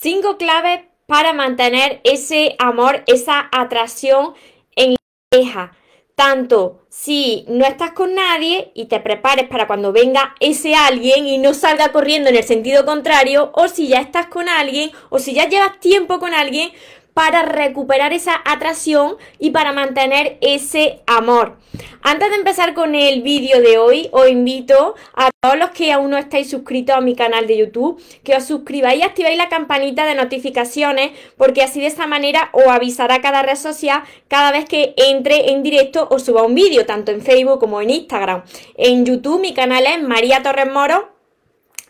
Cinco claves para mantener ese amor, esa atracción en la pareja. Tanto si no estás con nadie y te prepares para cuando venga ese alguien y no salga corriendo en el sentido contrario, o si ya estás con alguien, o si ya llevas tiempo con alguien, para recuperar esa atracción y para mantener ese amor. Antes de empezar con el vídeo de hoy, os invito a todos los que aún no estáis suscritos a mi canal de YouTube, que os suscribáis y activáis la campanita de notificaciones, porque así de esta manera os avisará cada red social cada vez que entre en directo o suba un vídeo, tanto en Facebook como en Instagram. En YouTube mi canal es María Torres Moro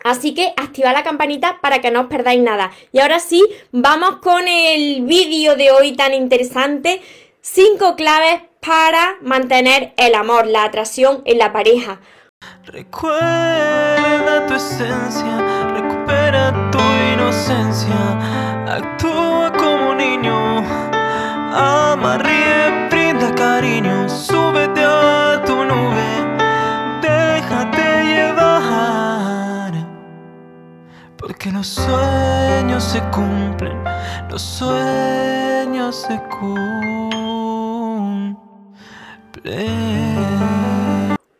Así que activa la campanita para que no os perdáis nada. Y ahora sí, vamos con el vídeo de hoy tan interesante. Cinco claves para mantener el amor, la atracción en la pareja. Recuerda tu esencia, recupera tu inocencia, actúa como niño, ama, ríe, brinda cariño, súbete a tu nube, porque los sueños se cumplen, los sueños se cumplen.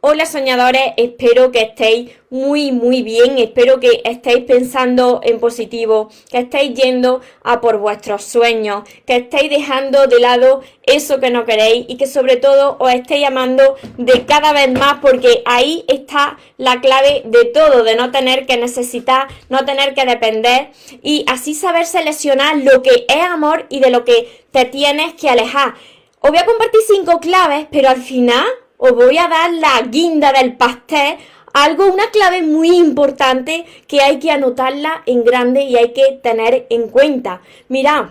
Hola soñadores, espero que estéis muy muy bien, espero que estéis pensando en positivo, que estéis yendo a por vuestros sueños, que estéis dejando de lado eso que no queréis y que sobre todo os estéis amando de cada vez más porque ahí está la clave de todo, de no tener que necesitar, no tener que depender y así saber seleccionar lo que es amor y de lo que te tienes que alejar. Os voy a compartir cinco claves, pero al final os voy a dar la guinda del pastel, algo, una clave muy importante que hay que anotarla en grande y hay que tener en cuenta. Mirad,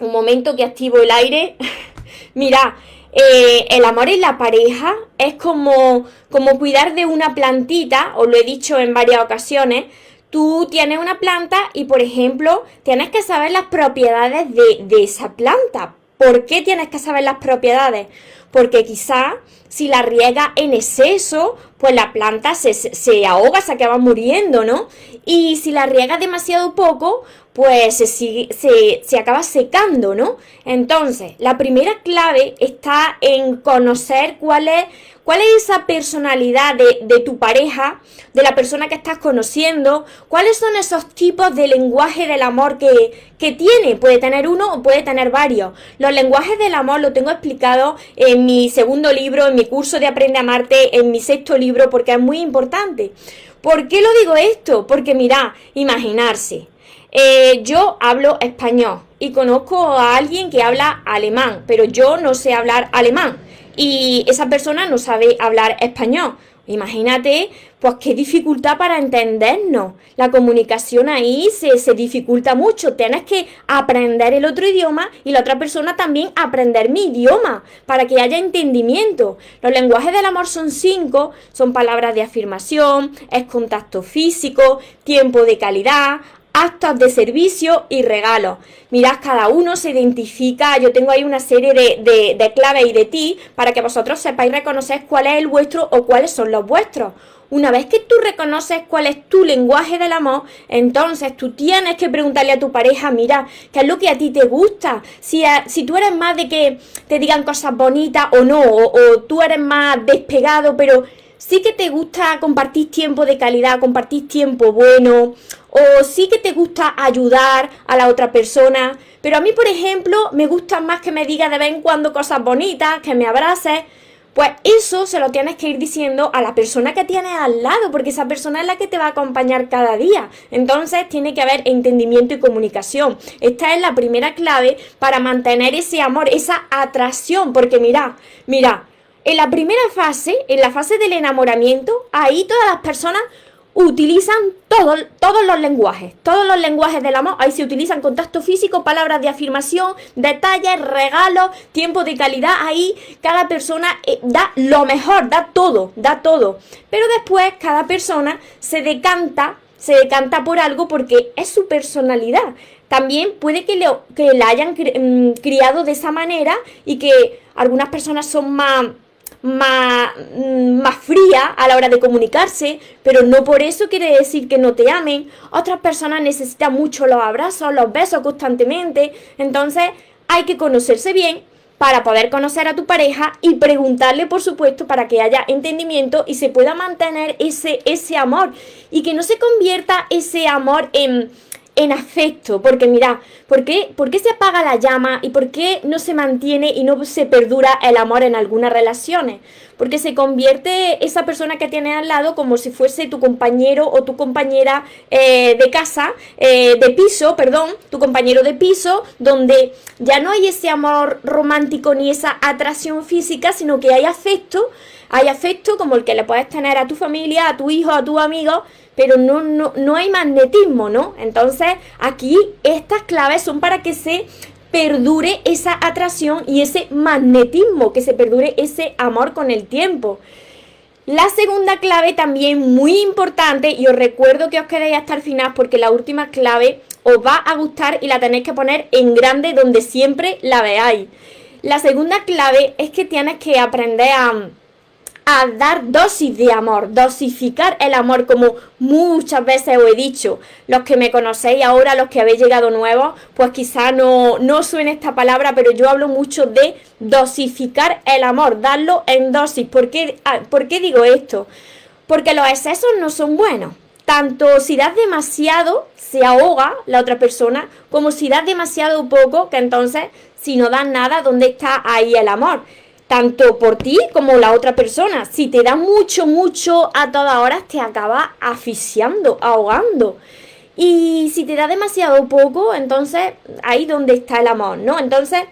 un momento que activo el aire. Mirad, eh, el amor en la pareja es como, como cuidar de una plantita, os lo he dicho en varias ocasiones. Tú tienes una planta y, por ejemplo, tienes que saber las propiedades de, de esa planta. ¿Por qué tienes que saber las propiedades? Porque quizá si la riega en exceso, pues la planta se, se, ahoga, se acaba muriendo, ¿no? Y si la riega demasiado poco, pues se, se, se, acaba secando, ¿no? Entonces, la primera clave está en conocer cuál es, cuál es esa personalidad de, de, tu pareja, de la persona que estás conociendo, cuáles son esos tipos de lenguaje del amor que, que tiene. Puede tener uno o puede tener varios. Los lenguajes del amor lo tengo explicado en mi segundo libro, en mi curso de Aprende a Amarte, en mi sexto libro, porque es muy importante. ¿Por qué lo digo esto? Porque mira, imaginarse, eh, yo hablo español y conozco a alguien que habla alemán, pero yo no sé hablar alemán y esa persona no sabe hablar español. Imagínate, pues qué dificultad para entendernos. La comunicación ahí se, se, dificulta mucho. Tienes que aprender el otro idioma y la otra persona también aprender mi idioma para que haya entendimiento. Los lenguajes del amor son cinco, son palabras de afirmación, es contacto físico, tiempo de calidad, actos de servicio y regalos. Mirad, cada uno se identifica, yo tengo ahí una serie de, de, claves y de ti para que vosotros sepáis reconocer cuál es el vuestro o cuáles son los vuestros. Una vez que tú reconoces cuál es tu lenguaje del amor, entonces tú tienes que preguntarle a tu pareja, mira, ¿qué es lo que a ti te gusta? Si, si tú eres más de que te digan cosas bonitas o no, o tú eres más despegado, pero sí que te gusta compartir tiempo de calidad, compartir tiempo bueno, o sí que te gusta ayudar a la otra persona, pero a mí, por ejemplo, me gusta más que me diga de vez en cuando cosas bonitas, que me abraces. Pues eso se lo tienes que ir diciendo a la persona que tienes al lado, porque esa persona es la que te va a acompañar cada día. Entonces tiene que haber entendimiento y comunicación. Esta es la primera clave para mantener ese amor, esa atracción, porque mira, mira, en la primera fase, en la fase del enamoramiento, ahí todas las personas utilizan todo, todos los lenguajes, todos los lenguajes del amor. Ahí se utilizan contacto físico, palabras de afirmación, detalles, regalos, tiempo de calidad. Ahí cada persona eh, da lo mejor, da todo, da todo. Pero después cada persona se decanta, se decanta por algo porque es su personalidad. También puede que, le, que la hayan mm, criado de esa manera y que algunas personas son más más, mm, más fría a la hora de comunicarse, pero no por eso quiere decir que no te amen. Otras personas necesitan mucho los abrazos, los besos constantemente. Entonces hay que conocerse bien para poder conocer a tu pareja y preguntarle, por supuesto, para que haya entendimiento y se pueda mantener ese, ese amor y que no se convierta ese amor en en afecto, porque mira, ¿por qué, ¿por qué se apaga la llama y por qué no se mantiene y no se perdura el amor en algunas relaciones? Porque se convierte esa persona que tiene al lado como si fuese tu compañero o tu compañera eh, de casa, eh, de piso, perdón, tu compañero de piso, donde ya no hay ese amor romántico ni esa atracción física, sino que hay afecto, hay afecto como el que le puedes tener a tu familia, a tu hijo, a tu amigo, pero no, no, no hay magnetismo, ¿no? Entonces aquí estas claves son para que se perdure esa atracción y ese magnetismo, que se perdure ese amor con el tiempo. La segunda clave también muy importante y os recuerdo que os quedéis hasta el final porque la última clave os va a gustar y la tenéis que poner en grande donde siempre la veáis. La segunda clave es que tienes que aprender a a dar dosis de amor, dosificar el amor, como muchas veces os he dicho. Los que me conocéis ahora, los que habéis llegado nuevos, pues quizá no, no suene esta palabra, pero yo hablo mucho de dosificar el amor, darlo en dosis. ¿Por qué, ah, ¿por qué digo esto? Porque los excesos no son buenos. Tanto si das demasiado, se ahoga la otra persona, como si das demasiado poco, que entonces, si no das nada, ¿dónde está ahí el amor? Tanto por ti como la otra persona. Si te da mucho, mucho a todas horas, te acaba asfixiando, ahogando. Y si te da demasiado poco, entonces ahí donde está el amor, ¿no? Entonces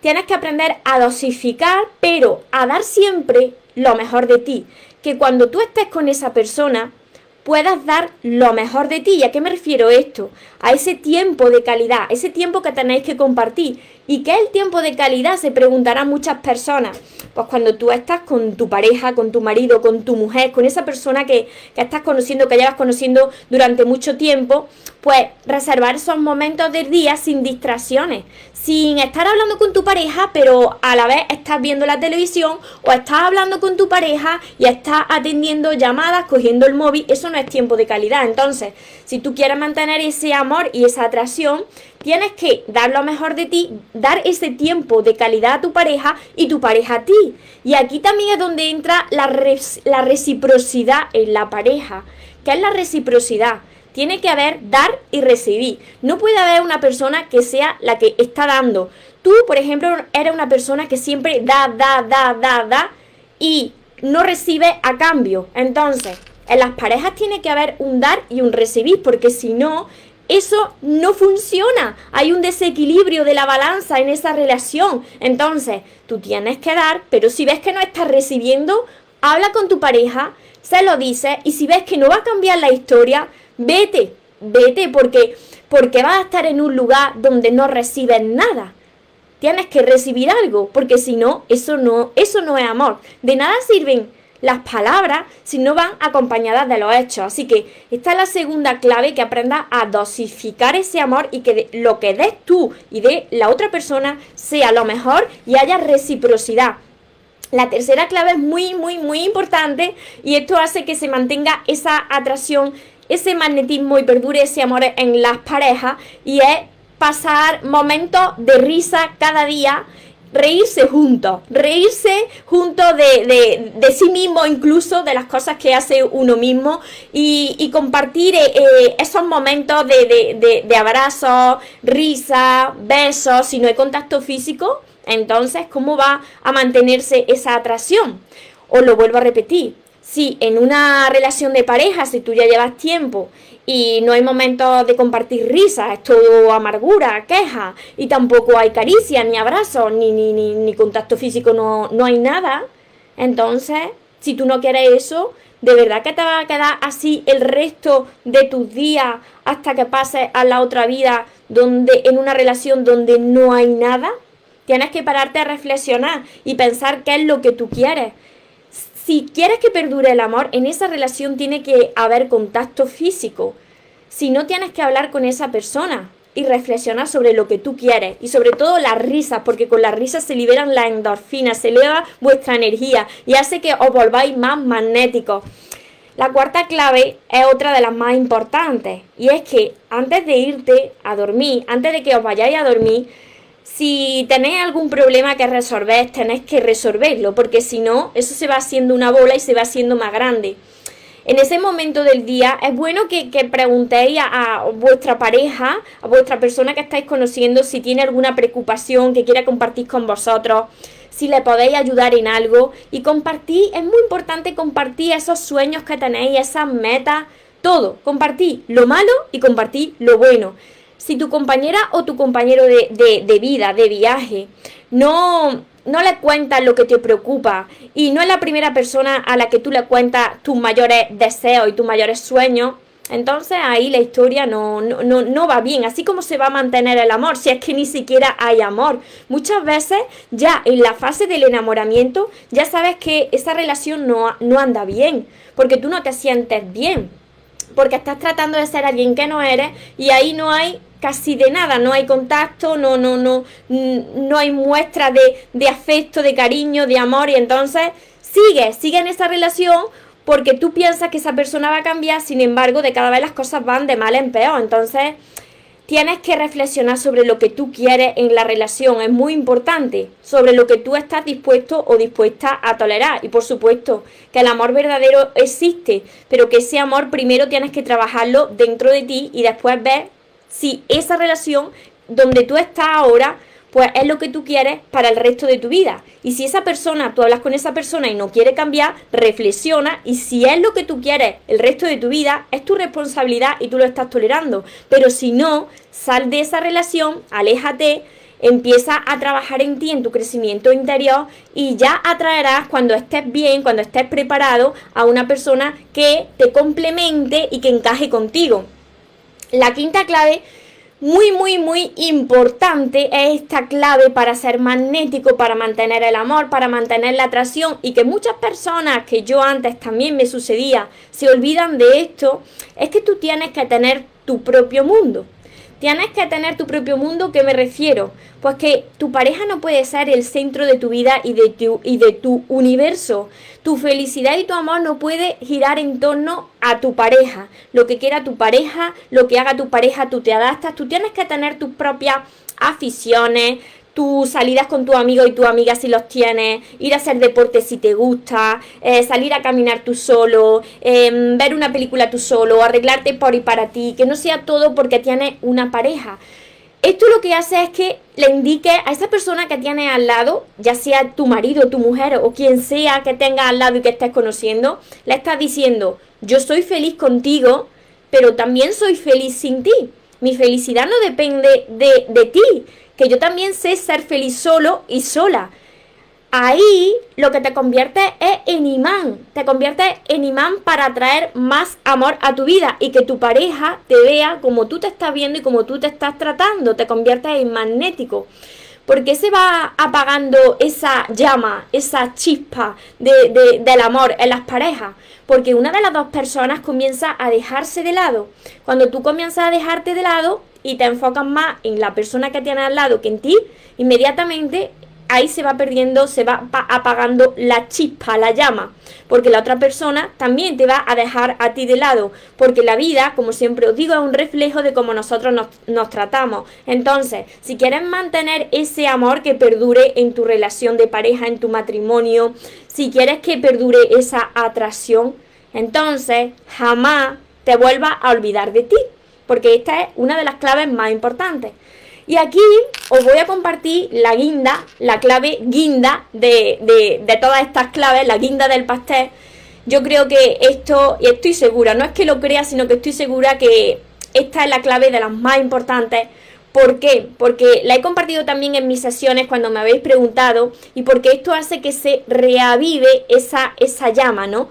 tienes que aprender a dosificar, pero a dar siempre lo mejor de ti. Que cuando tú estés con esa persona, puedas dar lo mejor de ti. ¿Y a qué me refiero esto? A ese tiempo de calidad, ese tiempo que tenéis que compartir. ¿Y qué es el tiempo de calidad? Se preguntarán muchas personas. Pues cuando tú estás con tu pareja, con tu marido, con tu mujer, con esa persona que, que estás conociendo, que llevas conociendo durante mucho tiempo, pues reservar esos momentos del día sin distracciones, sin estar hablando con tu pareja, pero a la vez estás viendo la televisión o estás hablando con tu pareja y estás atendiendo llamadas, cogiendo el móvil, eso no es tiempo de calidad. Entonces, si tú quieres mantener ese amor y esa atracción, tienes que dar lo mejor de ti, dar ese tiempo de calidad a tu pareja y tu pareja a ti. Y aquí también es donde entra la, reciprocidad en la pareja. ¿Qué es la reciprocidad? Tiene que haber dar y recibir. No puede haber una persona que sea la que está dando. Tú, por ejemplo, eres una persona que siempre da, da, da, da, da y no recibe a cambio. Entonces, en las parejas tiene que haber un dar y un recibir, porque si no, eso no funciona. Hay un desequilibrio de la balanza en esa relación. Entonces, tú tienes que dar, pero si ves que no estás recibiendo, habla con tu pareja, se lo dice y si ves que no va a cambiar la historia, vete, vete porque porque vas a estar en un lugar donde no recibes nada. Tienes que recibir algo, porque si no, eso no eso no es amor. De nada sirven las palabras si no van acompañadas de los hechos. Así que esta es la segunda clave, que aprendas a dosificar ese amor y que lo que des tú y de la otra persona sea lo mejor y haya reciprocidad. La tercera clave es muy, muy, muy importante y esto hace que se mantenga esa atracción, ese magnetismo y perdure ese amor en las parejas y es pasar momentos de risa cada día reírse juntos, reírse juntos de, sí mismo, incluso de las cosas que hace uno mismo y, compartir eh, eh, esos momentos de, de abrazos, risa, besos, si no hay contacto físico, entonces, ¿cómo va a mantenerse esa atracción? Os lo vuelvo a repetir, si en una relación de pareja, si tú ya llevas tiempo y no hay momentos de compartir risas, es todo amargura, queja, y tampoco hay caricias, ni abrazos, ni, ni, ni, contacto físico, no, no hay nada. Entonces, si tú no quieres eso, ¿de verdad que te va a quedar así el resto de tus días hasta que pases a la otra vida donde en una relación donde no hay nada? Tienes que pararte a reflexionar y pensar qué es lo que tú quieres si quieres que perdure el amor, en esa relación tiene que haber contacto físico. Si no tienes que hablar con esa persona, y reflexionar sobre lo que tú quieres y sobre todo las risas, porque con las risas se liberan las endorfinas, se eleva vuestra energía y hace que os volváis más magnéticos. La cuarta clave es otra de las más importantes y es que antes de irte a dormir, antes de que os vayáis a dormir, si tenéis algún problema que resolver, tenéis que resolverlo, porque si no, eso se va haciendo una bola y se va haciendo más grande. En ese momento del día es bueno que, preguntéis a, vuestra pareja, a vuestra persona que estáis conociendo, si tiene alguna preocupación que quiera compartir con vosotros, si le podéis ayudar en algo y compartir, es muy importante compartir esos sueños que tenéis, esas metas, todo, compartir lo malo y compartir lo bueno. Si tu compañera o tu compañero de, de, de vida, de viaje, no, no le cuentas lo que te preocupa y no es la primera persona a la que tú le cuentas tus mayores deseos y tus mayores sueños, entonces ahí la historia no, no, no, va bien. Así como se va a mantener el amor, si es que ni siquiera hay amor. Muchas veces ya en la fase del enamoramiento ya sabes que esa relación no, no anda bien, porque tú no te sientes bien, porque estás tratando de ser alguien que no eres y ahí no hay casi de nada, no hay contacto, no, no, no, no hay muestra de, de afecto, de cariño, de amor, y entonces sigue, sigue en esa relación porque tú piensas que esa persona va a cambiar, sin embargo, de cada vez las cosas van de mal en peor. Entonces, tienes que reflexionar sobre lo que tú quieres en la relación, es muy importante, sobre lo que tú estás dispuesto o dispuesta a tolerar. Y por supuesto, que el amor verdadero existe, pero que ese amor primero tienes que trabajarlo dentro de ti y después ver si esa relación donde tú estás ahora, pues es lo que tú quieres para el resto de tu vida. Y si esa persona, tú hablas con esa persona y no quiere cambiar, reflexiona y si es lo que tú quieres el resto de tu vida, es tu responsabilidad y tú lo estás tolerando. Pero si no, sal de esa relación, aléjate, empieza a trabajar en ti, en tu crecimiento interior y ya atraerás cuando estés bien, cuando estés preparado a una persona que te complemente y que encaje contigo. La quinta clave, muy, muy, muy importante, es esta clave para ser magnético, para mantener el amor, para mantener la atracción y que muchas personas, que yo antes también me sucedía, se olvidan de esto, es que tú tienes que tener tu propio mundo. Tienes que tener tu propio mundo, ¿qué me refiero? Pues que tu pareja no puede ser el centro de tu vida y de tu, y de tu universo. Tu felicidad y tu amor no puede girar en torno a tu pareja. Lo que quiera tu pareja, lo que haga tu pareja, tú te adaptas. Tú tienes que tener tus propias aficiones, tus salidas con tu amigo y tu amiga si los tienes, ir a hacer deporte si te gusta, eh, salir a caminar tú solo, em, ver una película tú solo, arreglarte por y para ti, que no sea todo porque tienes una pareja. Esto lo que hace es que le indique a esa persona que tiene al lado, ya sea tu marido, tu mujer o quien sea que tenga al lado y que estés conociendo, le estás diciendo, yo soy feliz contigo, pero también soy feliz sin ti. Mi felicidad no depende de, de ti, que yo también sé ser feliz solo y sola. Ahí lo que te convierte es en imán, te convierte en imán para atraer más amor a tu vida y que tu pareja te vea como tú te estás viendo y como tú te estás tratando, te conviertes en magnético. Porque se va apagando esa llama, esa chispa de, del amor en las parejas. Porque una de las dos personas comienza a dejarse de lado. Cuando tú comienzas a dejarte de lado, y te enfocas más en la persona que tienes al lado que en ti, inmediatamente ahí se va perdiendo, se va apagando la chispa, la llama, porque la otra persona también te va a dejar a ti de lado, porque la vida, como siempre os digo, es un reflejo de cómo nosotros nos, nos tratamos. Entonces, si quieres mantener ese amor que perdure en tu relación de pareja, en tu matrimonio, si quieres que perdure esa atracción, entonces jamás te vuelvas a olvidar de ti porque esta es una de las claves más importantes. Y aquí os voy a compartir la guinda, la clave guinda de, de, todas estas claves, la guinda del pastel. Yo creo que esto, y estoy segura, no es que lo crea, sino que estoy segura que esta es la clave de las más importantes. ¿Por qué? Porque la he compartido también en mis sesiones cuando me habéis preguntado y porque esto hace que se reavive esa, esa llama, ¿no?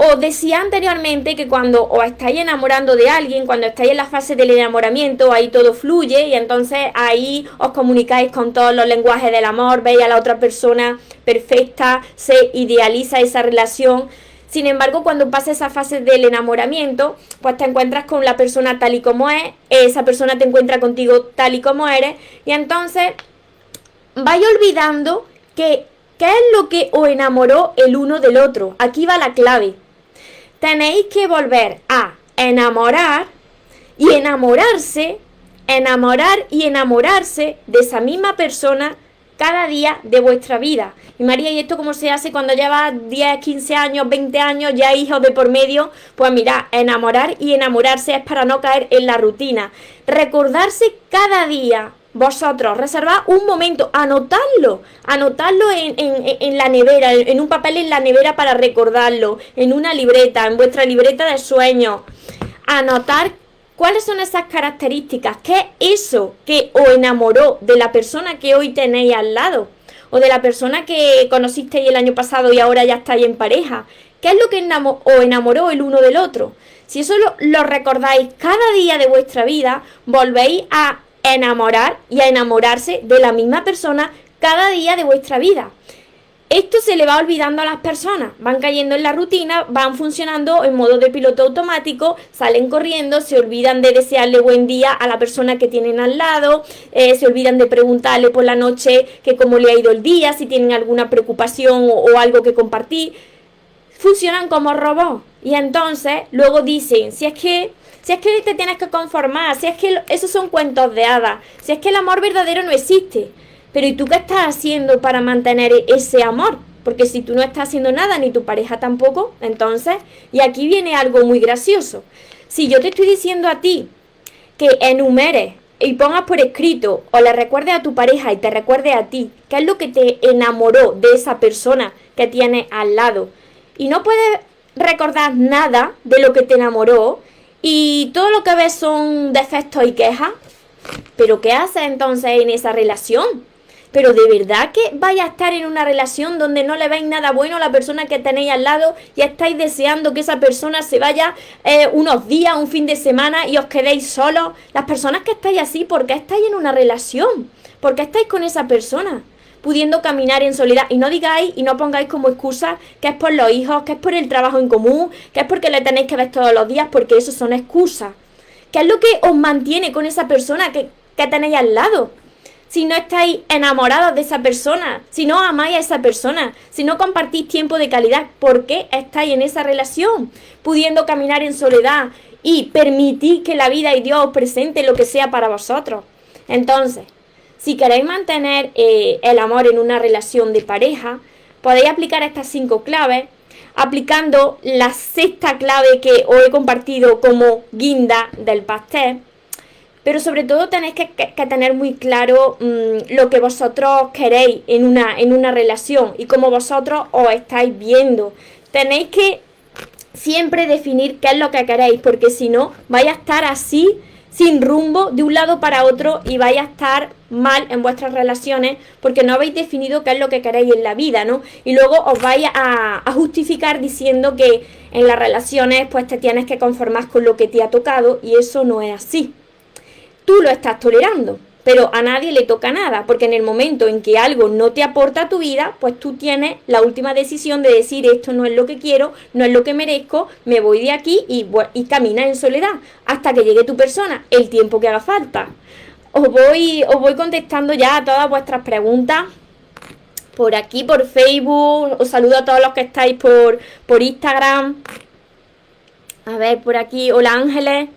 Os decía anteriormente que cuando os estáis enamorando de alguien, cuando estáis en la fase del enamoramiento, ahí todo fluye y entonces ahí os comunicáis con todos los lenguajes del amor, veis a la otra persona perfecta, se idealiza esa relación. Sin embargo, cuando pasa esa fase del enamoramiento, pues te encuentras con la persona tal y como es, esa persona te encuentra contigo tal y como eres, y entonces vaya olvidando que qué es lo que os enamoró el uno del otro. Aquí va la clave. Tenéis que volver a enamorar y enamorarse, enamorar y enamorarse de esa misma persona cada día de vuestra vida. Y María, ¿y esto cómo se hace cuando llevas 10, 15 años, 20 años, ya hijos de por medio? Pues mira, enamorar y enamorarse es para no caer en la rutina. Recordarse cada día, vosotros, reservad un momento, anotadlo, anotadlo en, en, la nevera, en un papel en la nevera para recordarlo, en una libreta, en vuestra libreta de sueños. Anotar ¿Cuáles son esas características? ¿Qué es eso que os enamoró de la persona que hoy tenéis al lado? ¿O de la persona que conocisteis el año pasado y ahora ya estáis en pareja? ¿Qué es lo que os enamoró el uno del otro? Si eso lo, lo recordáis cada día de vuestra vida, volvéis enamorar y a enamorarse de la misma persona cada día de vuestra vida. Esto se le va olvidando a las personas, van cayendo en la rutina, van funcionando en modo de piloto automático, salen corriendo, se olvidan de desearle buen día a la persona que tienen al lado, eh, se olvidan de preguntarle por la noche que cómo le ha ido el día, si tienen alguna preocupación o, algo que compartir. Funcionan como robots y entonces luego dicen, si es que si es que te tienes que conformar, si es que esos son cuentos de hadas, si es que el amor verdadero no existe. Pero ¿y tú qué estás haciendo para mantener ese amor? Porque si tú no estás haciendo nada, ni tu pareja tampoco, entonces, y aquí viene algo muy gracioso. Si yo te estoy diciendo a ti que enumeres y pongas por escrito o le recuerdes a tu pareja y te recuerde a ti qué es lo que te enamoró de esa persona que tienes al lado y no puedes recordar nada de lo que te enamoró y todo lo que ves son defectos y quejas, pero ¿qué haces entonces en esa relación? Pero de verdad que vaya a estar en una relación donde no le veis nada bueno a la persona que tenéis al lado y estáis deseando que esa persona se vaya eh, unos días, un fin de semana y os quedéis solos. Las personas que estáis así, ¿por qué estáis en una relación? ¿Por qué estáis con esa persona? Pudiendo caminar en soledad. Y no digáis y no pongáis como excusa que es por los hijos, que es por el trabajo en común, que es porque le tenéis que ver todos los días, porque eso son excusas. ¿Qué es lo que os mantiene con esa persona que, que tenéis al lado? si no estáis enamorados de esa persona, si no amáis a esa persona, si no compartís tiempo de calidad, ¿por qué estáis en esa relación? Pudiendo caminar en soledad y permitir que la vida y Dios os presente lo que sea para vosotros. Entonces, si queréis mantener eh, el amor en una relación de pareja, podéis aplicar estas cinco claves aplicando la sexta clave que os he compartido como guinda del pastel pero sobre todo tenéis que, tener muy claro mm, lo que vosotros queréis en una, en una relación y cómo vosotros os estáis viendo. Tenéis que siempre definir qué es lo que queréis, porque si no, vais a estar así, sin rumbo, de un lado para otro, y vais a estar mal en vuestras relaciones porque no habéis definido qué es lo que queréis en la vida, ¿no? Y luego os vais a, a justificar diciendo que en las relaciones pues te tienes que conformar con lo que te ha tocado y eso no es así tú lo estás tolerando, pero a nadie le toca nada, porque en el momento en que algo no te aporta a tu vida, pues tú tienes la última decisión de decir esto no es lo que quiero, no es lo que merezco, me voy de aquí y, y camina en soledad hasta que llegue tu persona, el tiempo que haga falta. Os voy, os voy contestando ya a todas vuestras preguntas por aquí, por Facebook. Os saludo a todos los que estáis por, por Instagram. A ver, por aquí. Hola Ángeles.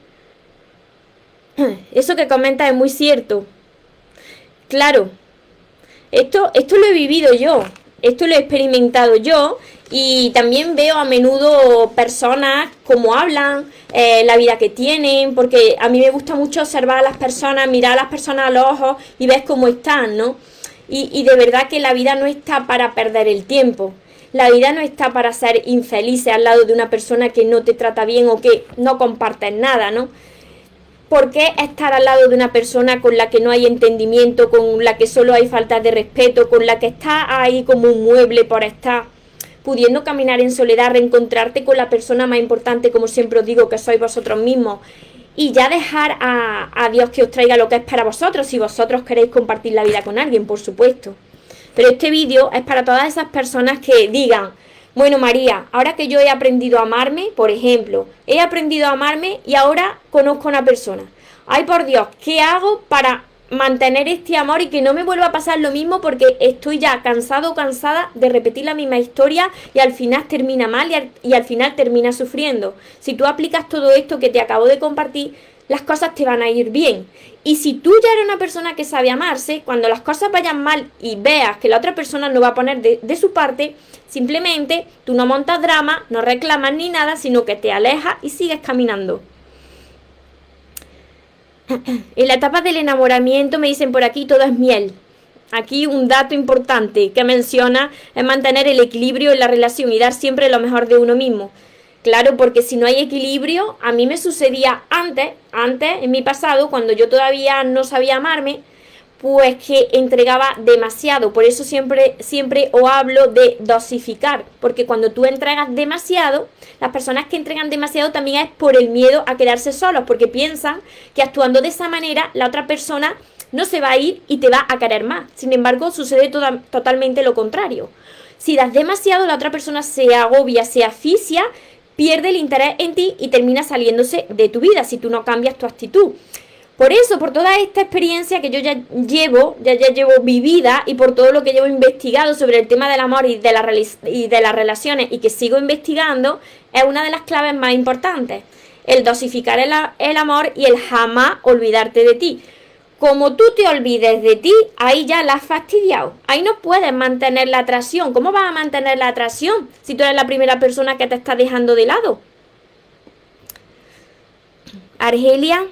Eso que comenta es muy cierto. Claro, esto, esto lo he vivido yo, esto lo he experimentado yo y también veo a menudo personas cómo hablan, eh, la vida que tienen, porque a mí me gusta mucho observar a las personas, mirar a las personas a los ojos y ver cómo están, ¿no? Y, y de verdad que la vida no está para perder el tiempo. La vida no está para ser infelices al lado de una persona que no te trata bien o que no compartes nada, ¿no? ¿Por qué estar al lado de una persona con la que no hay entendimiento, con la que solo hay falta de respeto, con la que está ahí como un mueble por estar? pudiendo caminar en soledad, reencontrarte con la persona más importante, como siempre os digo, que sois vosotros mismos, y ya dejar a, a, Dios que os traiga lo que es para vosotros, si vosotros queréis compartir la vida con alguien, por supuesto. Pero este vídeo es para todas esas personas que digan, Bueno, María, ahora que yo he aprendido a amarme, por ejemplo, he aprendido a amarme y ahora conozco a una persona. Ay, por Dios, ¿qué hago para mantener este amor y que no me vuelva a pasar lo mismo porque estoy ya cansado o cansada de repetir la misma historia y al final termina mal y al, y al final termina sufriendo. Si tú aplicas todo esto que te acabo de compartir, las cosas te van a ir bien. Y si tú ya eres una persona que sabe amarse, cuando las cosas vayan mal y veas que la otra persona no va a poner de, de su parte, simplemente tú no montas drama, no reclamas ni nada, sino que te alejas y sigues caminando. En la etapa del enamoramiento me dicen por aquí todo es miel. Aquí un dato importante que menciona es mantener el equilibrio en la relación y dar siempre lo mejor de uno mismo. Claro, porque si no hay equilibrio, a mí me sucedía antes, antes, en mi pasado, cuando yo todavía no sabía amarme, pues que entregaba demasiado. Por eso siempre, siempre os hablo de dosificar, porque cuando tú entregas demasiado, las personas que entregan demasiado también es por el miedo a quedarse solos, porque piensan que actuando de esa manera la otra persona no se va a ir y te va a querer más. Sin embargo, sucede totalmente lo contrario. Si das demasiado, la otra persona se agobia, se asfixia, pierde el interés en ti y termina saliéndose de tu vida si tú no cambias tu actitud. Por eso, por toda esta experiencia que yo ya llevo, ya, ya llevo vivida y por todo lo que llevo investigado sobre el tema del amor y de, de las relaciones y que sigo investigando, es una de las claves más importantes. El dosificar el, el amor y el jamás olvidarte de ti. Como tú te olvides de ti, ahí ya la has fastidiado. Ahí no puedes mantener la atracción. ¿Cómo vas a mantener la atracción si tú eres la primera persona que te está dejando de lado? Argelia,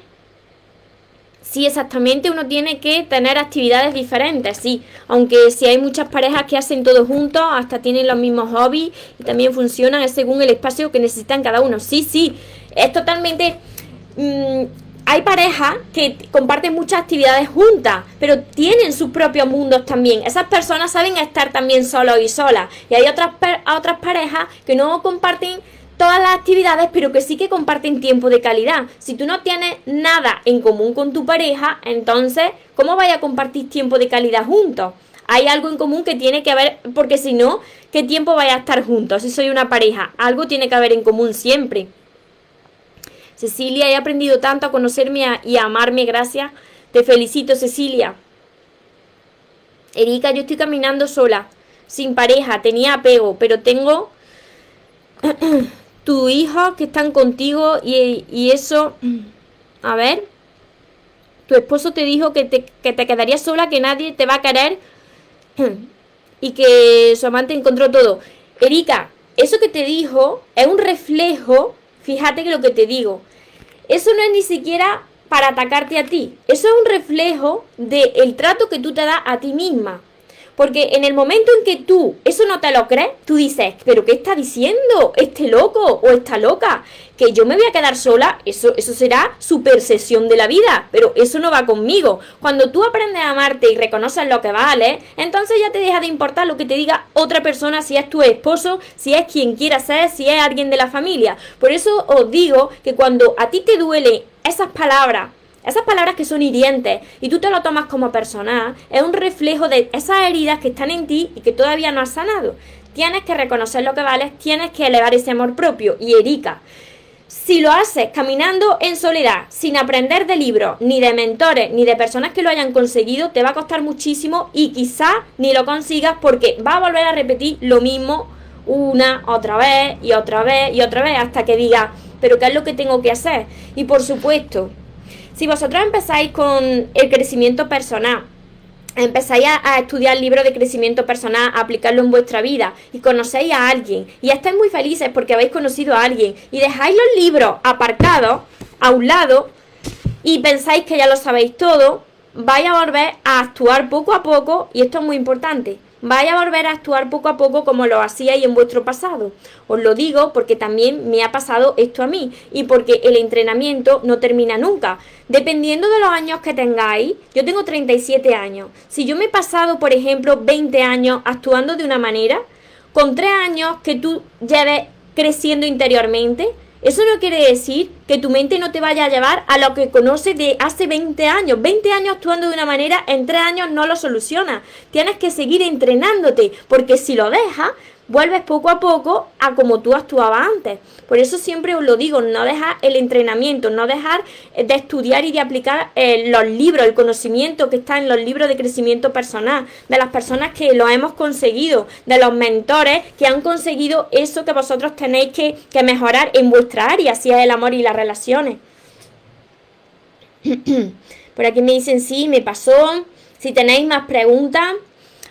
Sí, exactamente, uno tiene que tener actividades diferentes, sí. Aunque si hay muchas parejas que hacen todo juntos, hasta tienen los mismos hobbies y también funcionan según el espacio que necesitan cada uno. Sí, sí, es totalmente... Mm, hay parejas que comparten muchas actividades juntas, pero tienen sus propios mundos también. Esas personas saben estar también solos y solas. Y hay otras, otras parejas que no comparten todas las actividades, pero que sí que comparten tiempo de calidad. Si tú no tienes nada en común con tu pareja, entonces, ¿cómo vaya a compartir tiempo de calidad juntos? Hay algo en común que tiene que haber, porque si no, ¿qué tiempo vaya a estar juntos? Si soy una pareja, algo tiene que haber en común siempre. Cecilia, he aprendido tanto a conocerme y a amarme, gracias. Te felicito, Cecilia. Erika, yo estoy caminando sola, sin pareja, tenía apego, pero tengo tu hijo que están contigo y, eso, a ver, tu esposo te dijo que te, que te quedarías sola, que nadie te va a querer y que su amante encontró todo. Erika, eso que te dijo es un reflejo, fíjate que lo que te digo, eso no es ni siquiera para atacarte a ti, eso es un reflejo del trato que tú te das a ti misma. Porque en el momento en que tú eso no te lo crees, tú dices, pero ¿qué está diciendo este loco o esta loca? Que yo me voy a quedar sola, eso, eso será su percepción de la vida, pero eso no va conmigo. Cuando tú aprendes a amarte y reconoces lo que vale, entonces ya te deja de importar lo que te diga otra persona, si es tu esposo, si es quien quiera ser, si es alguien de la familia. Por eso os digo que cuando a ti te duele esas palabras, esas palabras que son hirientes y tú te lo tomas como personal, es un reflejo de esas heridas que están en ti y que todavía no has sanado. Tienes que reconocer lo que vales, tienes que elevar ese amor propio. Y Erika, si lo haces caminando en soledad, sin aprender de libros, ni de mentores, ni de personas que lo hayan conseguido, te va a costar muchísimo y quizá ni lo consigas porque va a volver a repetir lo mismo una, otra vez y otra vez y otra vez hasta que digas, pero ¿qué es lo que tengo que hacer? Y por supuesto, si vosotros empezáis con el crecimiento personal, empezáis a, estudiar libros de crecimiento personal, a aplicarlo en vuestra vida y conocéis a alguien y estáis muy felices porque habéis conocido a alguien y dejáis los libros aparcados a un lado y pensáis que ya lo sabéis todo, vais a volver a actuar poco a poco y esto es muy importante vaya a volver a actuar poco a poco como lo hacíais en vuestro pasado. Os lo digo porque también me ha pasado esto a mí y porque el entrenamiento no termina nunca. Dependiendo de los años que tengáis, yo tengo 37 años. Si yo me he pasado, por ejemplo, 20 años actuando de una manera, con 3 años que tú lleves creciendo interiormente, eso no quiere decir que tu mente no te vaya a llevar a lo que conoces de hace 20 años. 20 años actuando de una manera, en 3 años no lo soluciona. Tienes que seguir entrenándote, porque si lo dejas, vuelves poco a poco a como tú actuabas antes. Por eso siempre os lo digo, no dejar el entrenamiento, no dejar eh, de estudiar y de aplicar eh, los libros, el conocimiento que está en los libros de crecimiento personal, de las personas que lo hemos conseguido, de los mentores que han conseguido eso que vosotros tenéis que, que mejorar en vuestra área, si es el amor y las relaciones. Por aquí me dicen sí, me pasó. Si tenéis más preguntas,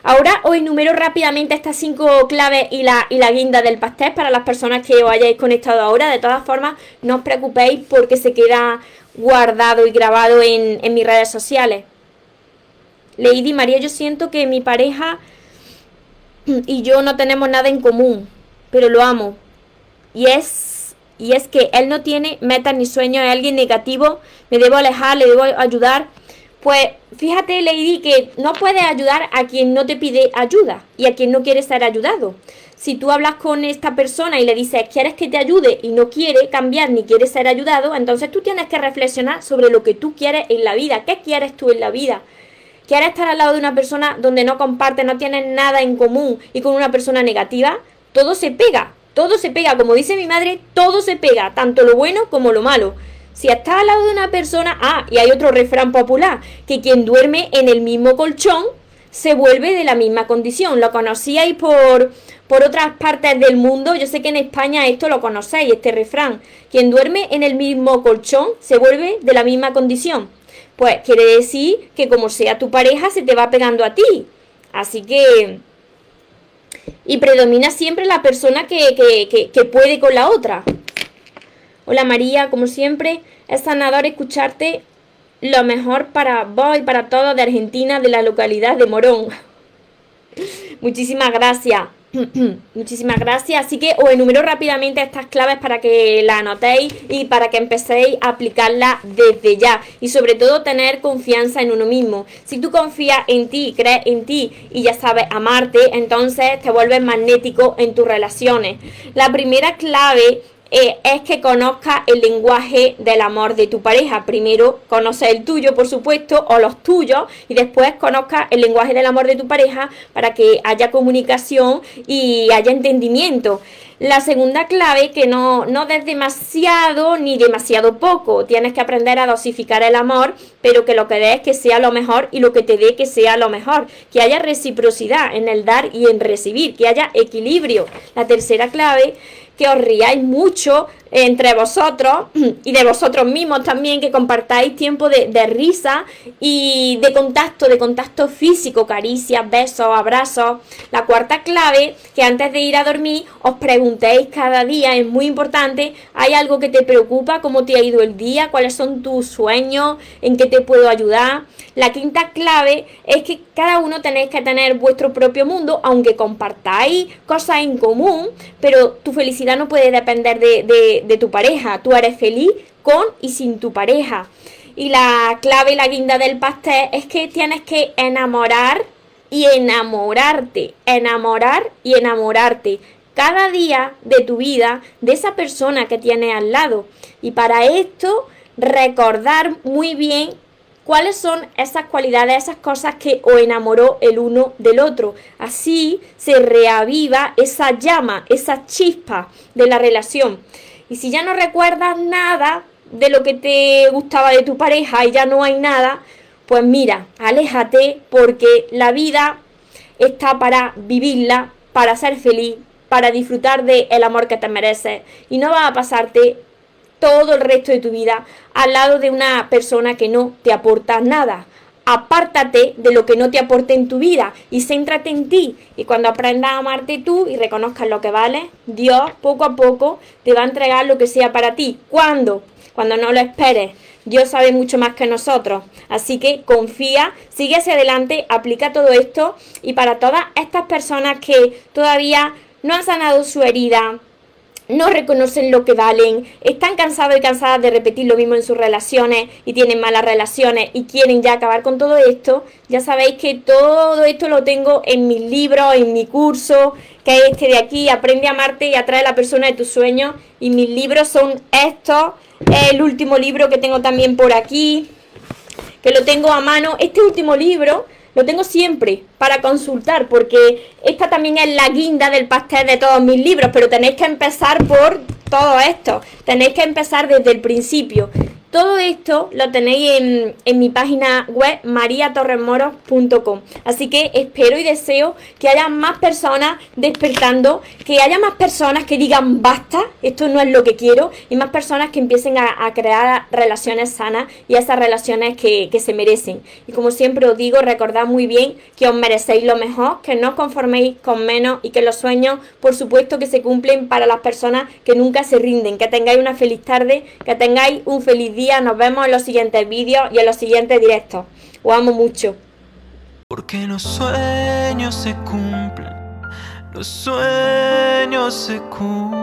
Ahora os enumero rápidamente estas cinco claves y la, y la guinda del pastel para las personas que os hayáis conectado ahora. De todas formas, no os preocupéis porque se queda guardado y grabado en, en mis redes sociales. Lady María, yo siento que mi pareja y yo no tenemos nada en común, pero lo amo. Y es, y es que él no tiene metas ni sueños, es alguien negativo, me debo alejar, le debo ayudar pues fíjate, Lady, que no puedes ayudar a quien no te pide ayuda y a quien no quiere ser ayudado. Si tú hablas con esta persona y le dices, ¿quieres que te ayude? y no quiere cambiar ni quiere ser ayudado, entonces tú tienes que reflexionar sobre lo que tú quieres en la vida. ¿Qué quieres tú en la vida? ¿Quieres estar al lado de una persona donde no comparte, no tienes nada en común y con una persona negativa? Todo se pega, todo se pega. Como dice mi madre, todo se pega, tanto lo bueno como lo malo. Si estás al lado de una persona, ah, y hay otro refrán popular, que quien duerme en el mismo colchón se vuelve de la misma condición. Lo conocíais por, por otras partes del mundo. Yo sé que en España esto lo conocéis, este refrán. Quien duerme en el mismo colchón se vuelve de la misma condición. Pues quiere decir que como sea tu pareja, se te va pegando a ti. Así que... Y predomina siempre la persona que, que, que puede con la otra. Hola María, como siempre, es sanador escucharte lo mejor para vos y para todos de Argentina, de la localidad de Morón. Muchísimas gracias. Muchísimas gracias. Así que os enumero rápidamente estas claves para que la anotéis y para que empecéis a aplicarla desde ya. Y sobre todo tener confianza en uno mismo. Si tú confías en ti, crees en ti y ya sabes amarte, entonces te vuelves magnético en tus relaciones. La primera clave eh, es que conozca el lenguaje del amor de tu pareja. Primero conoce el tuyo, por supuesto, o los tuyos, y después conozca el lenguaje del amor de tu pareja para que haya comunicación y haya entendimiento. La segunda clave, que no, no des demasiado ni demasiado poco. Tienes que aprender a dosificar el amor, pero que lo que des que sea lo mejor y lo que te dé que sea lo mejor. Que haya reciprocidad en el dar y en recibir, que haya equilibrio. La tercera clave que os riáis mucho entre vosotros y de vosotros mismos también, que compartáis tiempo de, risa y de contacto, de contacto físico, caricias, besos, abrazos. La cuarta clave, que antes de ir a dormir os preguntéis cada día, es muy importante, ¿hay algo que te preocupa? ¿Cómo te ha ido el día? ¿Cuáles son tus sueños? ¿En qué te puedo ayudar? La quinta clave es que cada uno tenéis que tener vuestro propio mundo, aunque compartáis cosas en común, pero tu felicidad no puede depender de, de, tu pareja. Tú eres feliz con y sin tu pareja. Y la clave y la guinda del pastel es que tienes que enamorar y enamorarte, enamorar y enamorarte cada día de tu vida de esa persona que tienes al lado. Y para esto recordar muy bien cuáles son esas cualidades, esas cosas que os enamoró el uno del otro. Así se reaviva esa llama, esa chispa de la relación. Y si ya no recuerdas nada de lo que te gustaba de tu pareja y ya no hay nada, pues mira, aléjate porque la vida está para vivirla, para ser feliz, para disfrutar del amor que te mereces y no va a pasarte todo el resto de tu vida al lado de una persona que no te aporta nada. Apártate de lo que no te aporte en tu vida y céntrate en ti. Y cuando aprendas a amarte tú y reconozcas lo que vale, Dios poco a poco te va a entregar lo que sea para ti. ¿Cuándo? Cuando no lo esperes. Dios sabe mucho más que nosotros. Así que confía, sigue hacia adelante, aplica todo esto. Y para todas estas personas que todavía no han sanado su herida, no reconocen lo que valen, están cansados y cansadas de repetir lo mismo en sus relaciones y tienen malas relaciones y quieren ya acabar con todo esto, ya sabéis que todo esto lo tengo en mis libros, en mi curso, que es este de aquí, Aprende a amarte y atrae a la persona de tus sueños. Y mis libros son estos, el último libro que tengo también por aquí, que lo tengo a mano. Este último libro lo tengo siempre para consultar, porque esta también es la guinda del pastel de todos mis libros, pero tenéis que empezar por todo esto, tenéis que empezar desde el principio. Todo esto lo tenéis en, mi página web mariatorremoros.com. Así que espero y deseo que haya más personas despertando, que haya más personas que digan basta, esto no es lo que quiero, y más personas que empiecen a, crear relaciones sanas y esas relaciones que, que, se merecen. Y como siempre os digo, recordad muy bien que os merecéis lo mejor, que no os conforméis con menos y que los sueños, por supuesto, que se cumplen para las personas que nunca se rinden. Que tengáis una feliz tarde, que tengáis un feliz día nos vemos en los siguientes vídeos y en los siguientes directos. Os amo mucho. Porque los sueños se cumplen, los sueños se cumplen.